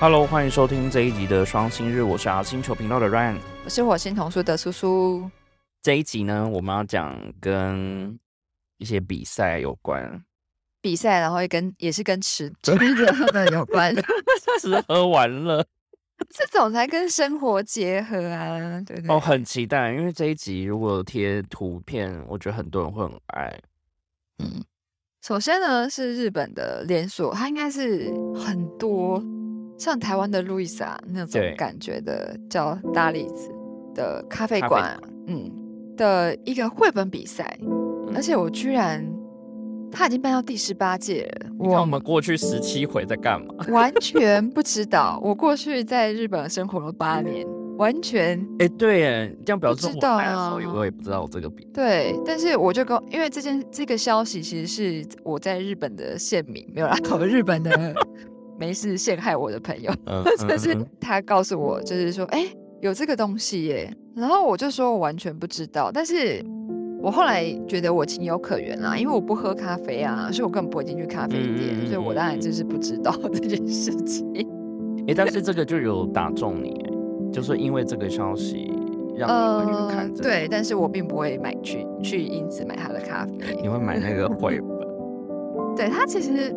Hello，欢迎收听这一集的双星日，我是阿星球频道的 Ryan。我是火星童书的苏苏。这一集呢，我们要讲跟一些比赛有关，比赛，然后也跟也是跟吃 吃的有关，吃喝玩乐，这种才跟生活结合啊，对不对？哦，很期待，因为这一集如果贴图片，我觉得很多人会很爱。嗯，首先呢是日本的连锁，它应该是很多像台湾的路易莎那种感觉的，叫大栗子的咖啡馆，嗯的一个绘本比赛，嗯而且我居然他已经办到第十八届了，你看我们过去十七回在干嘛？完全不知道。我过去在日本生活了八年，完全哎、对耶，这样表示不知道我来的时候，啊我也不知道这个比。对。但是我就跟，因为这件这个消息其实是我在日本的县民没有啦，我日本的没事陷害我的朋友，嗯就是他告诉我，就是说，哎、有这个东西耶。然后我就说我完全不知道，但是。我后来觉得我情有可原啦，因为我不喝咖啡啊，所以我根本不会进去咖啡店，所以我当然就是不知道这件事情。哎、但是这个就有打中你，就是因为这个消息让你看对，但是我并不会买去去因此买他的咖啡。你会买那个 绘本。对他其实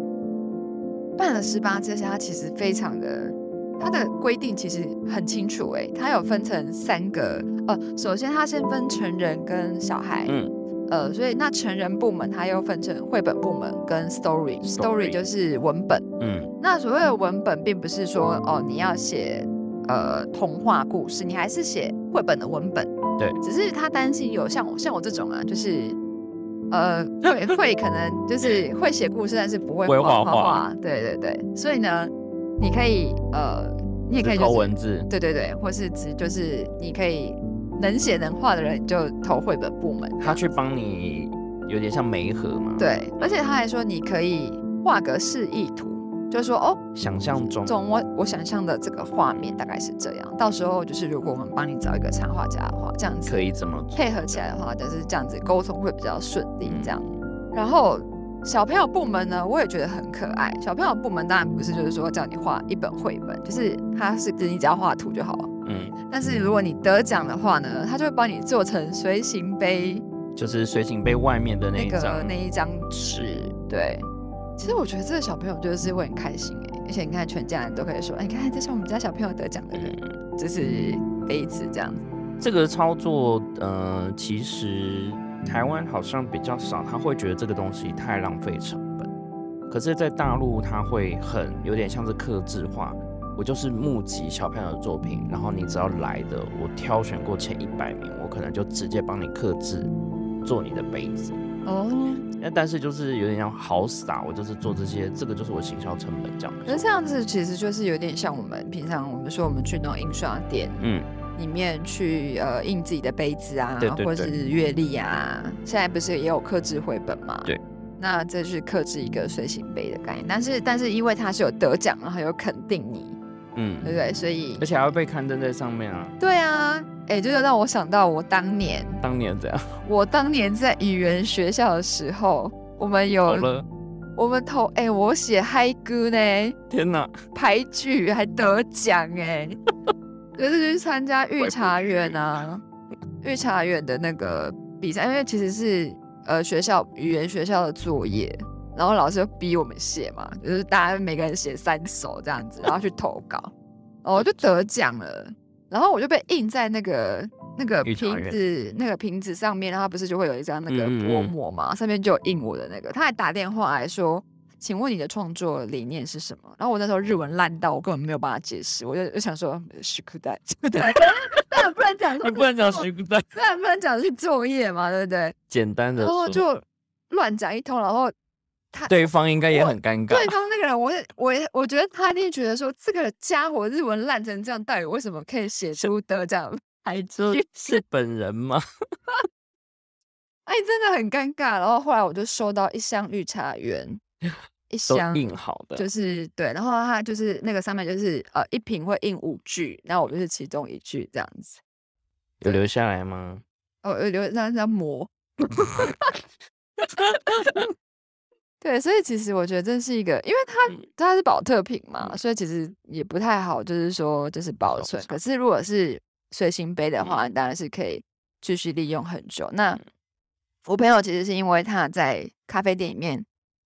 办了十八届，他其实非常的，他的规定其实很清楚诶，他有分成三个，呃，首先他先分成人跟小孩，嗯，呃，所以那成人部门它又分成绘本部门跟 story，story Story 就是文本。嗯那所谓的文本，并不是说哦你要写呃童话故事，你还是写绘本的文本。对只是他担心有像我像我这种啊，就是呃 会会可能就是会写故事，但是不会画画。对对对，所以呢，你可以呃，你也可以投就是文字，对对对，或是只就是你可以能写能画的人就投绘本部门。他去帮你有点像媒合嘛，，对，而且他还说你可以画个示意图，就是说哦，想象中，总我我想象的这个画面大概是这样。到时候就是如果我们帮你找一个插画家的话，这样子可以怎么配合起来的话，就是这样子沟通会比较顺利。这样，嗯然后小朋友部门呢，我也觉得很可爱。小朋友部门当然不是就是说叫你画一本绘本，就是他是你只要画图就好了。嗯，但是如果你得奖的话呢，他就会帮你做成随行杯就是随行杯外面的那那个一张那一张纸。对，其实我觉得这个小朋友就是会很开心哎，而且你看全家人都可以说，哎，你看这是我们家小朋友得奖的人，嗯，就是杯子这样子。这个操作，呃，其实台湾好像比较少，他会觉得这个东西太浪费成本。可是，在大陆，他会很有点像是克制化。我就是募集小朋友的作品，然后你只要来的，我挑选过前一百名，我可能就直接帮你刻制做你的杯子。哦，那但是就是有点像好傻，我就是做这些，这个就是我行销成本这样。那这样子其实就是有点像我们平常我们说我们去那种印刷店嗯，里面去呃印自己的杯子啊，对对或者是阅历啊，现在不是也有刻制绘本吗？对。那这是克制一个随行杯的概念，但是但是因为它是有得奖，然后有肯定你，嗯对不对？所以而且还会被刊登在上面啊。对啊，哎，这就让我想到我当年，当年怎样，我当年在语言学校的时候，我们有，我们投哎，我写嗨歌呢，天哪！排剧还得奖哎，就是去参加 御茶园啊，御茶园的那个比赛，因为其实是呃学校语言学校的作业，然后老师就逼我们写嘛，就是大家每个人写三首这样子，然后去投稿，然后就得奖了，然后我就被印在那个。那个瓶子，那个瓶子上面，然后它不是就会有一张那个薄嗯嗯嗯膜嘛，上面就有印我的那个。他还打电话来说，请问你的创作理念是什么？然后我那时候日文烂到我根本没有办法解释，我就就想说是裤带，对不对？不能讲，你 不能讲谁不在，当然不能讲是作业嘛，对不对？简单的然后，就乱讲一通，然后他对方应该也很尴尬对。方那个人，我也我也我觉得他一定觉得说这个家伙日文烂成这样，到底为什么可以写出得奖 台剧？是本人吗？哎，真的很尴尬。然后后来我就收到一箱绿茶园，一箱印好的，就是对，然后它就是那个上面就是呃一瓶会印五句，然后我就是其中一句这样子。有留下来吗？哦，有留让让磨。对，所以其实我觉得这是一个，因为它它是保特瓶嘛，所以其实也不太好，就是说就是保存。可是如果是随行杯的话，当然是可以继续利用很久。那我朋友其实是因为他在咖啡店里面，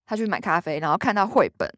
他去买咖啡，然后看到绘本。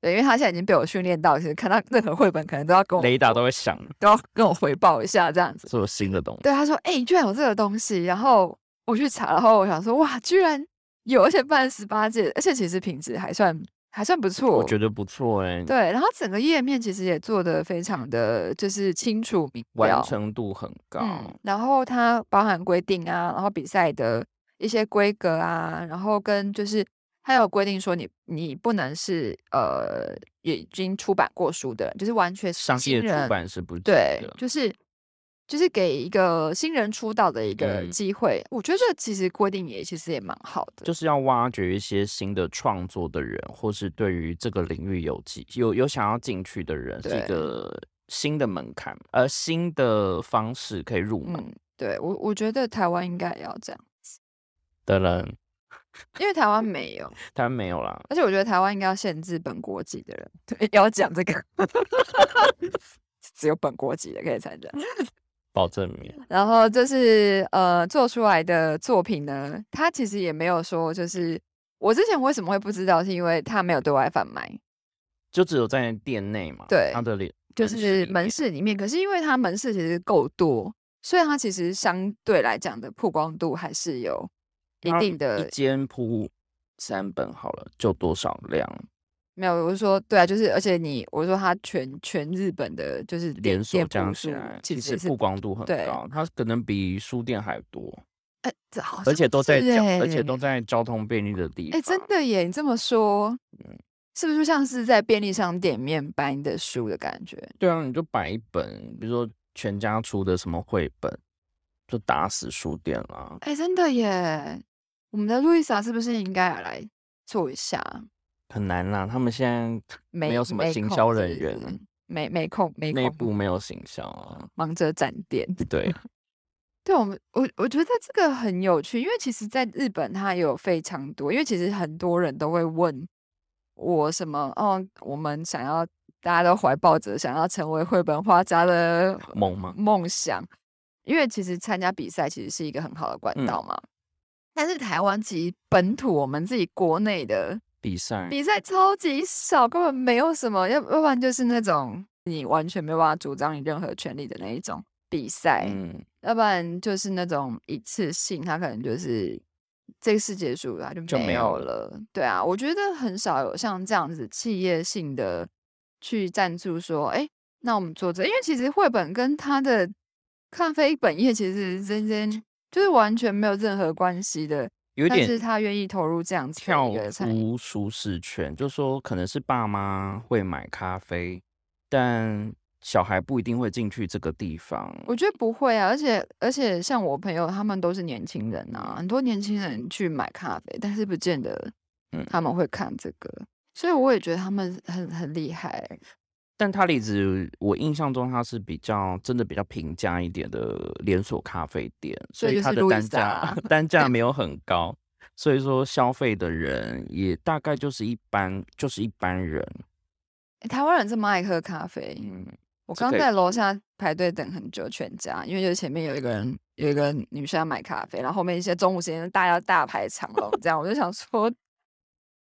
对，因为他现在已经被我训练到，其实看到任何绘本，可能都要跟我雷达都会响，都要跟我回报一下这样子。是有新的东西。对，他说：“哎，居然有这个东西。”然后我去查，然后我想说：“哇，居然有，而且办十八届，而且其实品质还算还算不错。”我觉得不错哎。对，然后整个页面其实也做的非常的就是清楚明了，完成度很高。然后它包含规定啊，然后比赛的一些规格啊，然后跟就是。它有规定说，你你不能是呃已经出版过书的人，就是完全商业出版是不对，就是就是给一个新人出道的一个机会。我觉得这其实规定也其实也蛮好的，就是要挖掘一些新的创作的人，或是对于这个领域有机有有想要进去的人，是一个新的门槛，而，新的方式可以入门。对我我觉得台湾应该也要这样子的人。因为台湾没有，台湾没有啦。而且我觉得台湾应该要限制本国籍的人，对，要讲这个，只有本国籍的可以参加，保证名。然后就是呃，做出来的作品呢，他其实也没有说，就是我之前为什么会不知道，是因为他没有对外贩卖，就只有在店内嘛。对，他的脸就是门市里面，可是因为他门市其实够多，所以他其实相对来讲的曝光度还是有。一定的，一间铺三本好了，就多少量？没有，我是说，对啊，就是，而且你，我说他全全日本的，就是连锁加起来，其实曝光度很高，它可能比书店还多。哎，这好，而且都在，而且都在交通便利的地方。哎，真的耶！你这么说，嗯，是不是就像是在便利商店面搬的书的感觉？对啊，你就摆一本，比如说全家出的什么绘本，就打死书店了。哎，真的耶！我们的路易莎是不是应该来做一下？很难啦，他们现在没有什么行销人员，没没空，没内部没有行销啊，忙着展店。对，对我们，我我觉得这个很有趣，因为其实在日本，它有非常多，因为其实很多人都会问我什么哦，我们想要大家都怀抱着想要成为绘本画家的 梦吗？梦想，因为其实参加比赛其实是一个很好的管道嘛。但是台湾其实本土我们自己国内的比赛比赛超级少，根本没有什么，要要不然就是那种你完全没有办法主张你任何权利的那一种比赛，嗯，要不然就是那种一次性，它可能就是这个世结束了就没有了。对啊，我觉得很少有像这样子企业性的去赞助说，哎，那我们做这，因为其实绘本跟他的咖啡本业其实真真。就是完全没有任何关系的，有点是他愿意投入这样子跳出舒适圈，就说可能是爸妈会买咖啡，但小孩不一定会进去这个地方。我觉得不会啊，而且而且像我朋友他们都是年轻人啊，很多年轻人去买咖啡，但是不见得他们会看这个，所以我也觉得他们很很厉害。但他离子，我印象中他是比较真的比较平价一点的连锁咖啡店，所以它的单价单 价没有很高，所以说消费的人也大概就是一般，就是一般人。台湾人这么爱喝咖啡，嗯，我刚在楼下排队等很久，全家，因为就是前面有一个人有一个女生要买咖啡，然后后面一些中午时间大家大排长龙，这样我就想说，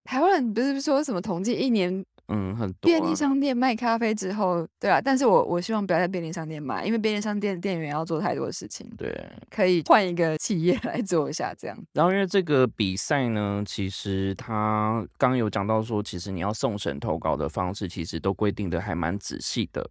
台湾人不是说什么统计一年。嗯，很多便利商店卖咖啡之后，对啊，但是我我希望不要在便利商店买，因为便利商店店员要做太多事情。对，可以换一个企业来做一下这样。然后因为这个比赛呢，其实他刚有讲到说，其实你要送审投稿的方式，其实都规定的还蛮仔细的。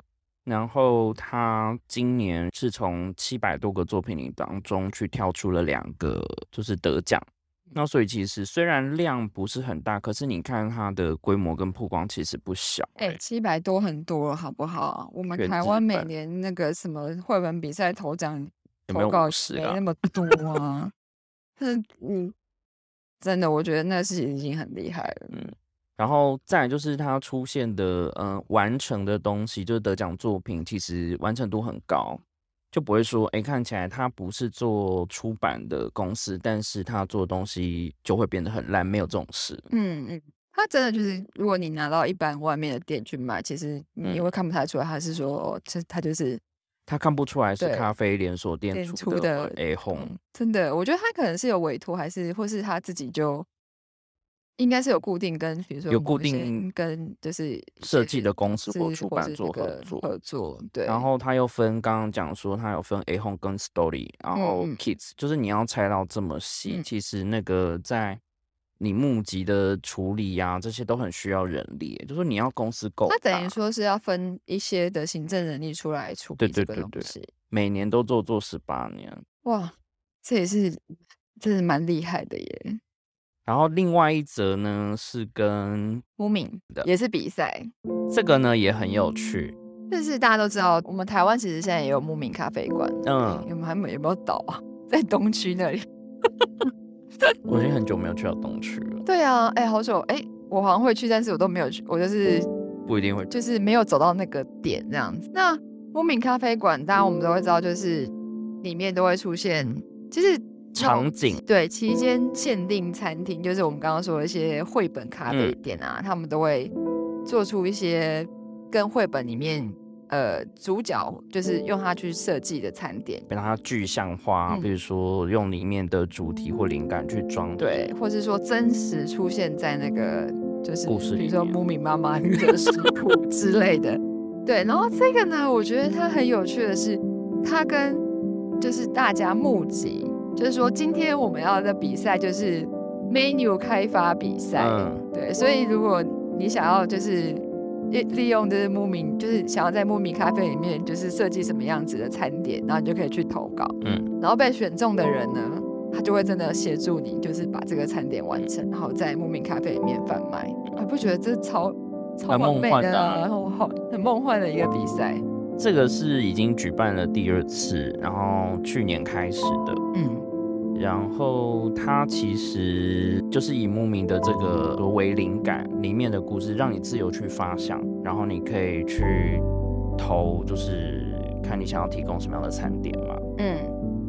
然后他今年是从七百多个作品里当中去挑出了两个，就是得奖。那所以其实虽然量不是很大，可是你看它的规模跟曝光其实不小。哎，七百多很多，好不好？我们台湾每年那个什么绘本比赛头奖投稿没那么多啊。是，嗯，真的，我觉得那事情已经很厉害了。嗯，然后再就是它出现的，嗯，完成的东西，就是得奖作品，其实完成度很高。就不会说，哎，看起来他不是做出版的公司，但是他做的东西就会变得很烂，没有这种事。嗯嗯，他真的就是，如果你拿到一般外面的店去卖，其实你会看不太出来，他是说，这他就是他看不出来是咖啡连锁店出的 A Home。真的，我觉得他可能是有委托，还是或是他自己就。应该是有固定跟，比如说有固定跟就是设计的公司或出版做合作合作，对。然后他又分，刚刚讲说他有分 A Home 跟 Story，然后 Kids，就是你要猜到这么细，其实那个在你募集的处理呀，这些都很需要人力，就是你要公司够。那等于说是要分一些的行政人力出来处理这个东西，每年都做做十八年，哇，这也是真的蛮厉害的耶。然后另外一则呢是跟木敏的，也是比赛，这个呢也很有趣。但是大家都知道，我们台湾其实现在也有牧民咖啡馆，嗯，有没有有没有倒啊？在东区那里。我已经很久没有去到东区了。对啊，哎，好久，哎，我好像会去，但是我都没有去，我就是不一定会，就是没有走到那个点这样子。那牧民咖啡馆，大家我们都会知道，就是里面都会出现，其实。场景。对期间限定餐厅，就是我们刚刚说的一些绘本咖啡店啊，他们都会做出一些跟绘本里面呃主角就是用它去设计的餐点，让它具象化，比如说用里面的主题或灵感去装，对，或是说真实出现在那个就是故事，比如说木米妈妈的食谱之类的，对。然后这个呢，我觉得它很有趣的是，它跟就是大家募集。就是说，今天我们要的比赛就是 menu 开发比赛，对，所以如果你想要就是利利用就是慕名，就是想要在慕名咖啡里面就是设计什么样子的餐点，然后你就可以去投稿，嗯，然后被选中的人呢，他就会真的协助你，就是把这个餐点完成，然后在慕名咖啡里面贩卖。我不觉得这超超梦幻的，然后好很梦幻的一个比赛。这个是已经举办了第二次，然后去年开始的，嗯。然后它其实就是以牧民的这个为灵感，里面的故事让你自由去发想，然后你可以去投，就是看你想要提供什么样的餐点嘛。嗯，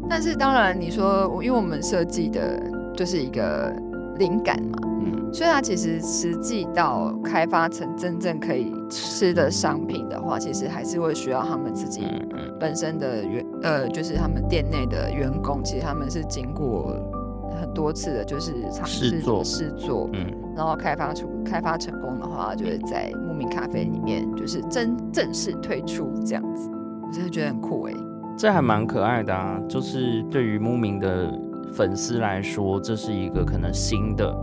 但是当然你说，因为我们设计的就是一个灵感嘛，嗯，所以它其实实际到开发成真正可以吃的商品的话，其实还是会需要他们自己本身的原。呃，就是他们店内的员工，其实他们是经过很多次的，就是尝试做试做，嗯，然后开发出开发成功的话，就会在牧民咖啡里面就是真正式推出这样子，我真的觉得很酷哎，这还蛮可爱的啊，就是对于牧民的粉丝来说，这是一个可能新的。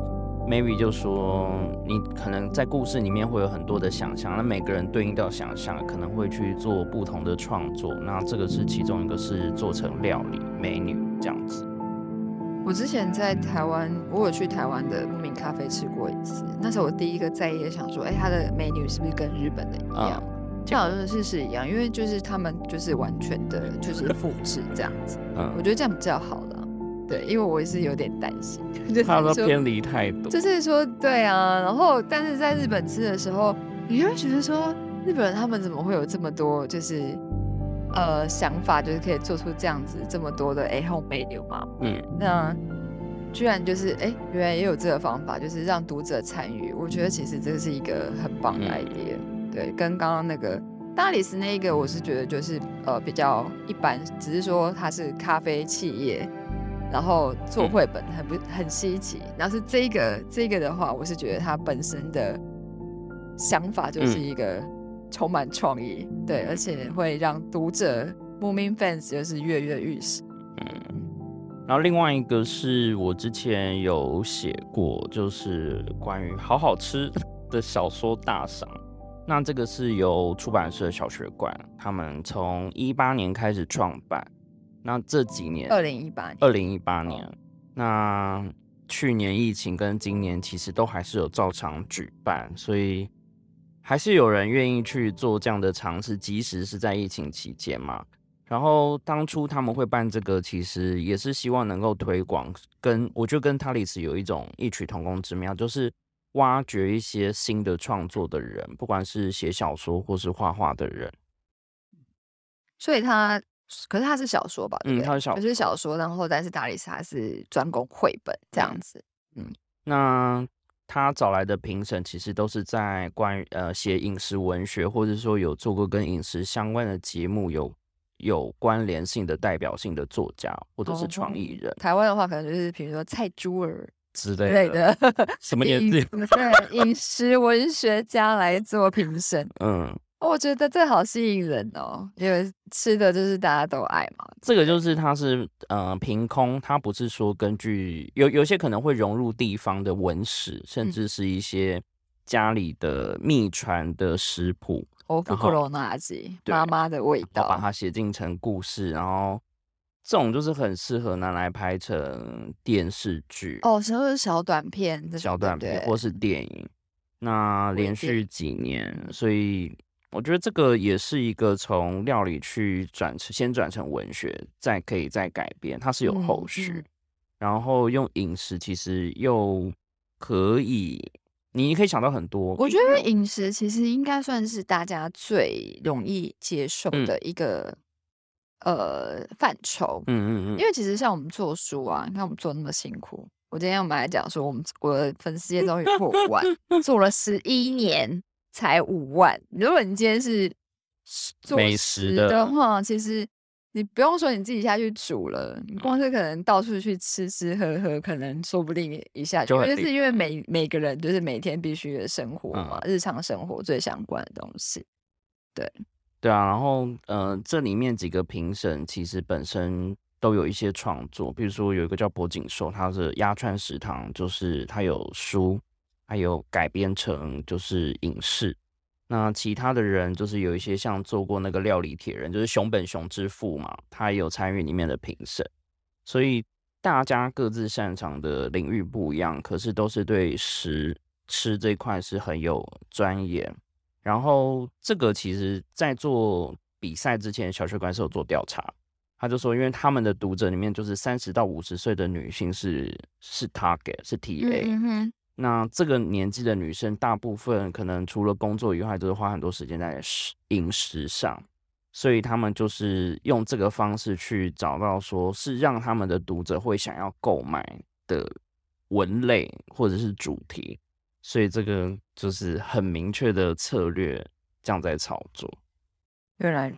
Maybe 就说你可能在故事里面会有很多的想象，那每个人对应到想象可能会去做不同的创作，那这个是其中一个是做成料理美女这样子。我之前在台湾，我有去台湾的牧民咖啡吃过一次，那时候我第一个在意的想说，哎，它的美女是不是跟日本的一样？就好像是是一样，因为就是他们就是完全的就是复制这样子，嗯，我觉得这样比较好。对，因为我也是有点担心，他说偏离太多，就是说对啊，然后但是在日本吃的时候，你会觉得说日本人他们怎么会有这么多就是呃想法，就是可以做出这样子这么多的哎 home menu 嘛？嗯，那居然就是哎，原来也有这个方法，就是让读者参与，我觉得其实这是一个很棒的 idea。对，跟刚刚那个大理石那一个，我是觉得就是呃比较一般，只是说它是咖啡企业。然后做绘本很不很稀奇，然后是这个这个的话，我是觉得它本身的想法就是一个充满创意，对，而且会让读者 moving fans 就是跃跃欲试。嗯，然后另外一个是我之前有写过，就是关于好好吃的小说大赏，那这个是由出版社小学馆，他们从一八年开始创办。那这几年，二零一八年，二零一八年，那去年疫情跟今年其实都还是有照常举办，所以还是有人愿意去做这样的尝试，即使是在疫情期间嘛。然后当初他们会办这个，其实也是希望能够推广，跟我就跟塔里斯有一种异曲同工之妙，就是挖掘一些新的创作的人，不管是写小说或是画画的人。所以他。可是它是小说吧？对不嗯，对？它是小就是小说，然后但是达里莎是专攻绘本这样子。嗯那他找来的评审其实都是在关于呃写饮食文学，或者说有做过跟饮食相关的节目有有关联性的代表性的作家或者是创意人台湾的话，可能就是比如说蔡珠儿之之类类的。的什么年饮纪？对饮食文学家来做评审。嗯，我觉得这好吸引人哦，因为吃的就是大家都爱嘛。这个就是它是呃凭空，它不是说根据有有些可能会融入地方的文史，甚嗯。至是一些家里的秘传的食谱，哦，然后库罗纳吉对妈妈的味然后把，它写进成故事，然后这种就是很适合拿来拍成电视剧、哦，像是小短片这，小短片或是电影。那连续几年，所以我觉得这个也是一个从料理去转成先转成文学，再可以再改编，它是有后嗯续。嗯然后用饮食其实又可以，你可以想到很多。我觉得饮食其实应该算是大家最容易接受嗯的一个、呃范畴，嗯嗯嗯，因为其实像我们做书啊，你看我们做那么辛苦，我今天我们来讲说，我们我的粉丝页终于破万，做了十一年才五万。如果你今天是做美食的的话，其实你不用说你自己下去煮了，你光是可能到处去吃吃喝喝，可能说不定一下就就是因为每每个人就是每天必须的生活嘛，嗯日常生活最相关的东西。对对啊，然后呃，这里面几个评审其实本身都有一些创作，比如说有一个叫柏景寿，他是鸭川食堂，就是他有书，还有改编成就是影视。那其他的人就是有一些像做过那个料理铁人，就是熊本熊之父嘛，他也有参与里面的评审。所以大家各自擅长的领域不一样，可是都是对食吃这一块是很有钻研。然后这个其实，在做比赛之前，小学馆是有做调查，他就说，因为他们的读者里面就是三十到五十岁的女性是是 target 是 TA，、那这个年纪的女生，大部分可能除了工作以外，都是花很多时间在食饮食上，所以他们就是用这个方式去找到，说是让他们的读者会想要购买的文类或者是主题，所以这个就是很明确的策略，这样在操作。原来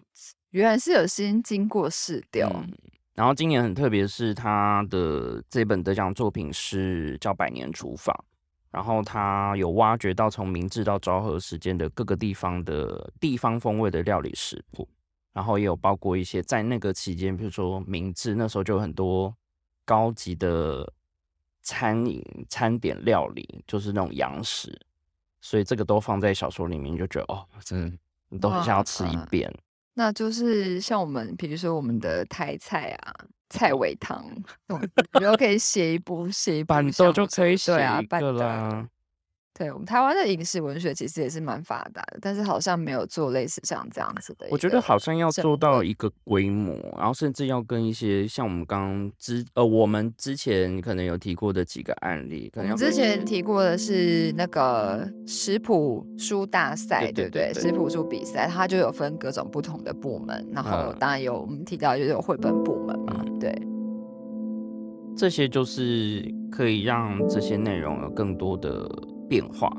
原来是有先经过试调。嗯然后今年很特别，是他的这本得奖作品是叫《百年厨房》，然后他有挖掘到从明治到昭和时间的各个地方的地方风味的料理食谱，然后也有包括一些在那个期间，比如说明治那时候就有很多高级的餐饮餐点料理，就是那种洋食，所以这个都放在小说里面，就觉得哦，真的你都很想要吃一遍。那就是像我们，比如说我们的台菜啊，菜尾汤，我觉得可以写一部写一部板豆像就可以写对啊，一个啦。对我们台湾的饮食文学其实也是蛮发达的，但是好像没有做类似像这样子的。我觉得好像要做到一个规模，然后甚至要跟一些像我们刚刚之呃，我们之前可能有提过的几个案例，可能之前提过的是那个食谱书大赛，对不对？食谱书比赛，它就有分各种不同的部门，然后嗯当然有我们提到就是有绘本部门嘛，对。这些就是可以让这些内容有更多的变化，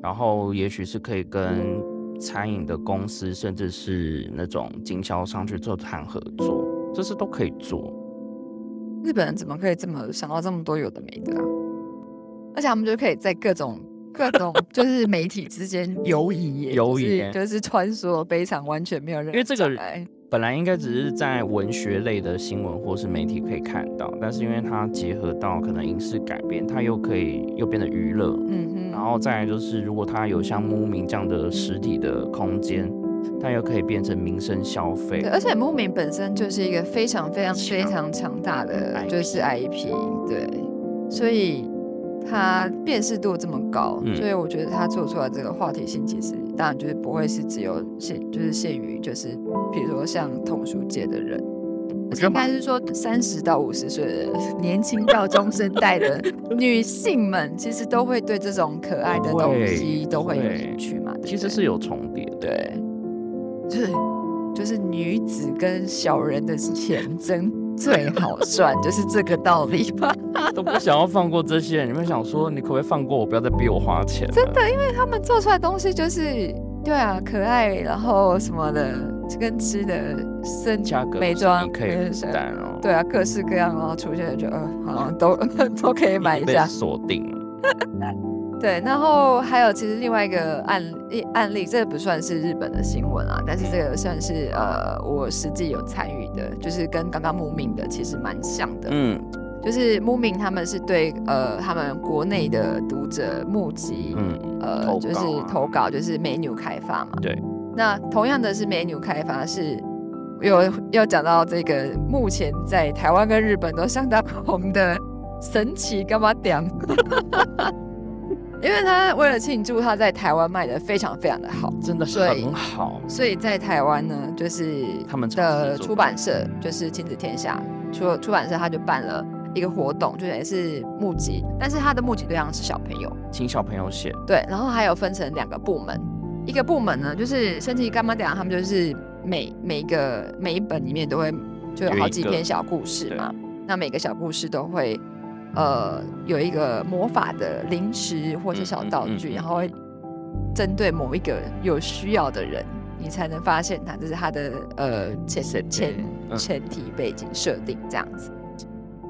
然后也许是可以跟餐饮的公司，甚至是那种经销商去做谈合作，这是都可以做。日本人怎么可以这么想到这么多有的没的啊？而且他们就可以在各种各种 就是媒体之间游移，游移就是穿梭非常完全没有任何因为这个本来应该只是在文学类的新闻或是媒体可以看到，但是因为它结合到可能影视改编，它又可以又变得娱乐，嗯哼，然后再来就是如果它有像牧民这样的实体的空间，它又可以变成民生消费对，。而且木敏本身就是一个非常非常非常强大的就是 IP，对，所以它辨识度这么高，嗯所以我觉得它做出来这个话题性其实当然就是不会是只有限就是限于就是比如说像童书界的人。应该是说，三十到五十岁的年轻到中生代的 女性们，其实都会对这种可爱的东西都会有兴趣嘛。其实是有重叠的，对，就是就是女子跟小人的钱真 最好赚，就是这个道理吧。都不想要放过这些人，你们想说你可不可以放过我，不要再逼我花钱？真的，因为他们做出来的东西就是对啊，可爱，然后什么的，跟吃的、身价格美妆可以负担哦。对啊，各式各样，然后出现就呃，好像都 都可以买一下，锁定。对，然后还有其实另外一个案例案例，这个不算是日本的新闻啊，但是这个算是呃我实际有参与的，就是跟刚刚慕名的其实蛮像的。嗯。就是慕名他们是对呃他们国内的读者募集，嗯呃就是投稿，就是美女开发嘛。对。那同样的是美女开发是有要讲到这个目前在台湾跟日本都相当红的神奇干嘛点，因为他为了庆祝他在台湾卖的非常非常的好，真的很好，所以在台湾呢就是他们的出版社就是亲子天下出出版社他就办了。一个活动就也是募集，但是他的募集对象是小朋友，请小朋友写。对，然后还有分成两个部门，一个部门呢就是升级干妈点，他们就是每每一个每一本里面都会就有好几篇小故事嘛，那每个小故事都会呃有一个魔法的零食或是小道具，然后会针对某一个有需要的人，你才能发现他，这是他的呃前前前提背景设定这样子。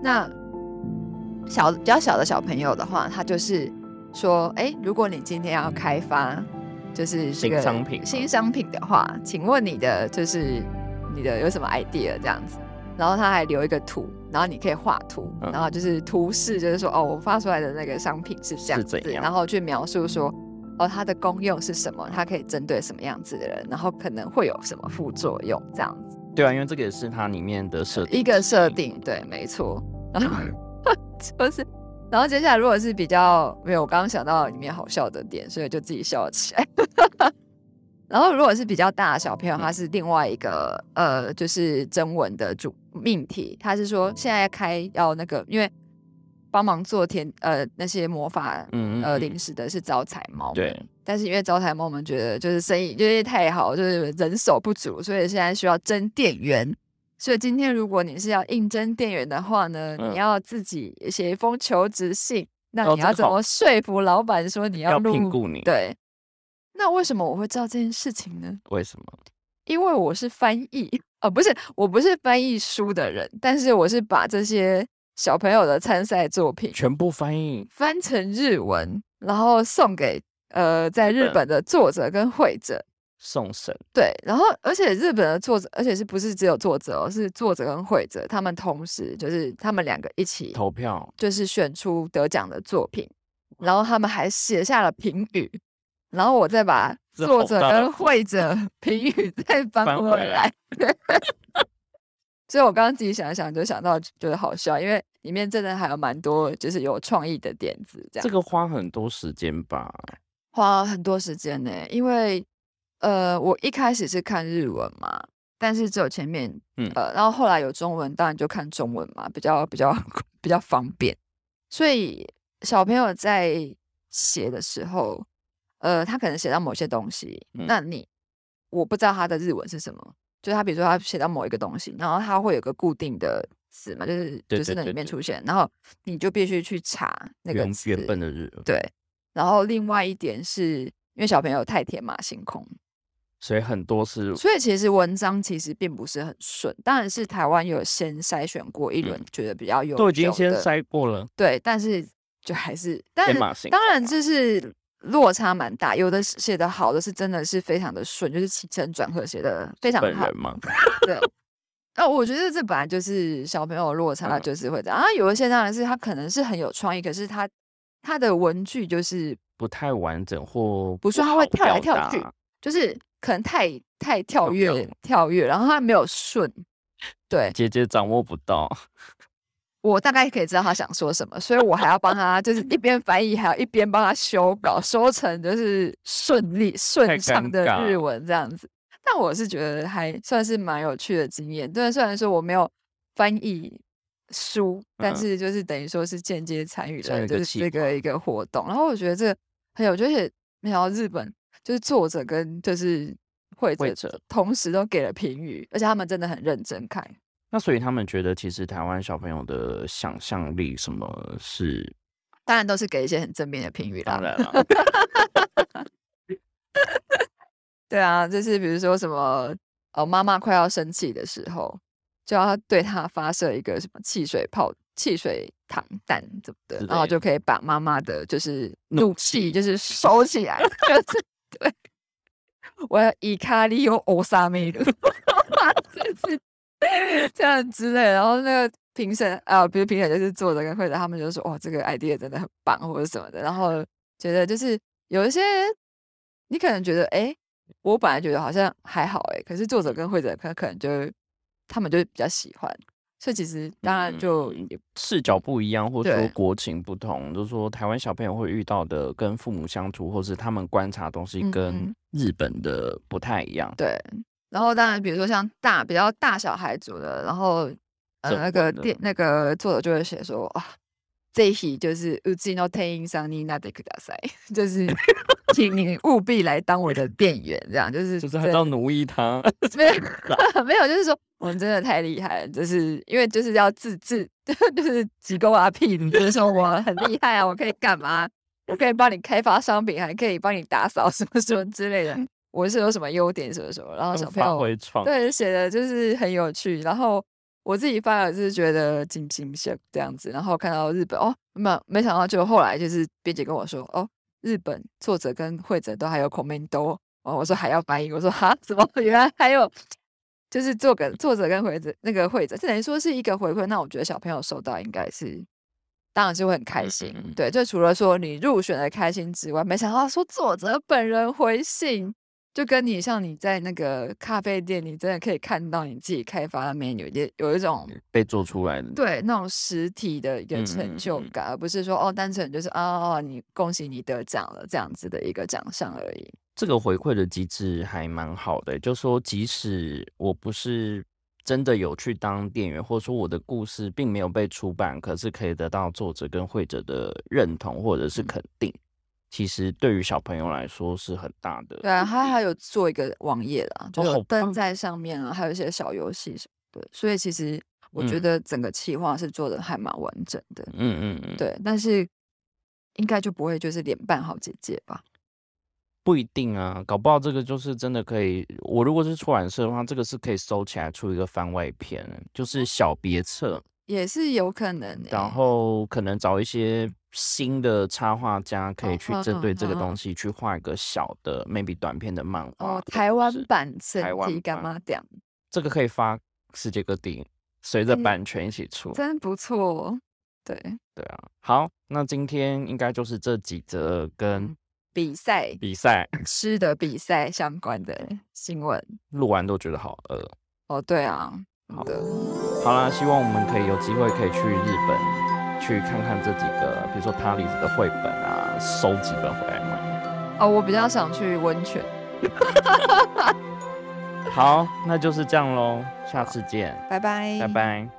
那小比较小的小朋友的话，他就是说，哎，如果你今天要开发就是新商品新商品的话，请问你的就是你的有什么 idea 这样子？然后他还留一个图，然后你可以画图，然后就是图示，就是说，哦，我发出来的那个商品是这样子，然后去描述说，哦，它的功用是什么？它可以针对什么样子的人？然后可能会有什么副作用？这样子。对啊，因为这个也是它里面的设一个设定，对，没错。然后 就是，然后接下来如果是比较没有，我刚刚想到里面好笑的点，所以就自己笑了起来。然后如果是比较大的小朋友，他是另外一个呃，就是征文的主命题，他是说现在开要那个，因为帮忙做甜呃那些魔法呃零食的是招财猫，对。但是因为招财猫我们觉得就是生意就是太好，就是人手不足，所以现在需要征店员。所以今天如果你是要应征店员的话呢，你要自己写一封求职信。那你要怎么说服老板说你要聘雇你？对。那为什么我会知道这件事情呢？为什么？因为我是翻译哦，不是，我不是翻译书的人，但是我是把这些小朋友的参赛作品全部翻译翻成日文，然后送给。呃，在日本的作者跟会者送审，对，然后而且日本的作者，而且是不是只有作者哦？是作者跟会者，他们同时就是他们两个一起投票，就是选出得奖的作品，然后他们还写下了评语，然后我再把作者跟会者 评语再翻回来。所以我刚刚自己想一想，就想到觉得好笑，因为里面真的还有蛮多就是有创意的点子，这样这个花很多时间吧。花很多时间呢，因为呃，我一开始是看日文嘛，但是只有前面，嗯呃，然后后来有中文，当然就看中文嘛，比较比较 比较方便。所以小朋友在写的时候，呃，他可能写到某些东西，那你我不知道他的日文是什么，就是他比如说他写到某一个东西，然后他会有个固定的词嘛，就是就是那里面出现，然后你就必须去查那个原本的日对。然后另外一点是因为小朋友太天马行空，所以很多是，所以其实文章其实并不是很顺。当然是台湾有先筛选过一轮，觉得比较有都已经先筛过了，对。但是就还是，但当然这是落差蛮大。有的写的好的是真的是非常的顺，就是起承转合写的非常好。对。那我觉得这本来就是小朋友落差，就是会这样啊。有一些当然是他可能是很有创意，可是他。他的文具就是不太完整，或不是他会跳来跳去，就是可能太太跳跃跳跃，然后他没有顺，对，姐姐掌握不到。我大概可以知道他想说什么，所以我还要帮他，就是一边翻译，还要一边帮他修稿，修成就是顺利顺畅的日文这样子。但我是觉得还算是蛮有趣的经验，对，虽然说我没有翻译。书，但是就是等于说是间接参与了，就是这个一个活动。然后我觉得这个很有，而且没想到日本就是作者跟就是会者会者同时都给了评语，而且他们真的很认真看。那所以他们觉得，其实台湾小朋友的想象力什么是当然都是给一些很正面的评语啦当。然了，对啊，就是比如说什么，哦，妈妈快要生气的时候，就要对她发射一个什么汽水泡、汽水糖弹怎么的，然后就可以把妈妈的就是怒怒气就是收起来，就是 对。我要以卡利欧欧萨梅鲁，就是 这样之类。然后那个评审啊，比如评审就是作者跟会者，他们就说哇，这个 idea 真的很棒，或者什么的。然后觉得就是有一些你可能觉得，哎、我本来觉得好像还好、哎，可是作者跟会者可可能就他们就比较喜欢。所以其实当然就嗯视角不一样，或者说国情不同，就是说台湾小朋友会遇到的跟父母相处，或是他们观察的东西嗯跟嗯日本的不太一样。对，然后当然，比如说像大比较大小孩组的，然后呃正那个文的店那个作者就会写说啊，这一题就是うちの店員さんになってください，就是请你务必来当我的店员，这样就是就是还真要奴役他，没有没有，就是说我们真的太厉害了，就是因为就是要自自就是几勾啊屁，你就是说我很厉害啊，我可以干嘛？我可以帮你开发商品，还可以帮你打扫什么什么之类的。 我是有什么优点什么什么，然后小朋友对写的就是很有趣。然后我自己翻了就是觉得惊惊像这样子，然后看到日本哦，没没想到就后来就是编辑跟我说哦，日本作者跟会者都还有 commento，哦，我说还要翻译，我说哈，怎么原来还有就是作个作者跟会者那个会者，这等于说是一个回馈。那我觉得小朋友收到应该是。当然是会很开嗯心，对，就除了说你入选的开心之外，没想到说作者本人回信，就跟你像你在那个咖啡店，你真的可以看到你自己开发的 menu，也有一种被做出来的。对那种实体的一个成就嗯感，而不是说哦，单纯就是哦，你恭喜你得奖了这样子的一个奖项而已。这个回馈的机制还蛮好的，就说即使我不是真的有去当店员，或者说我的故事并没有被出版，可是可以得到作者跟会者的认同或者是嗯肯定，其实对于小朋友来说是很大的。对啊，他还有做一个网页啦，就哦好棒有登在上面啊，还有一些小游戏什么的，所以其实我觉嗯得整个企划是做的还蛮完整的。嗯嗯嗯，对，但是应该就不会就是连办好姐姐吧？不一定啊，搞不好这个就是真的可以。我如果是出版社的话，这个是可以收起来出一个番外篇，就是小别册，也是有可能、欸。然后可能找一些新的插画家，可以去嗯针对这个东西去画一个小的 maybe 短片的漫画哦，台湾版台湾身体干版嘛讲？这个可以发世界各地，随着哎版权一起出。真不错。对，对啊，好，那今天应该就是这几则跟比赛比赛吃的比赛相关的新闻。录完都觉得好饿。哦，对啊，好的，好啦，希望我们可以有机会可以去日本去看看这几个，比如说塔里斯的绘本啊，收几本回来卖。哦，我比较想去温泉。好，那就是这样喽，下次见，拜拜，拜拜。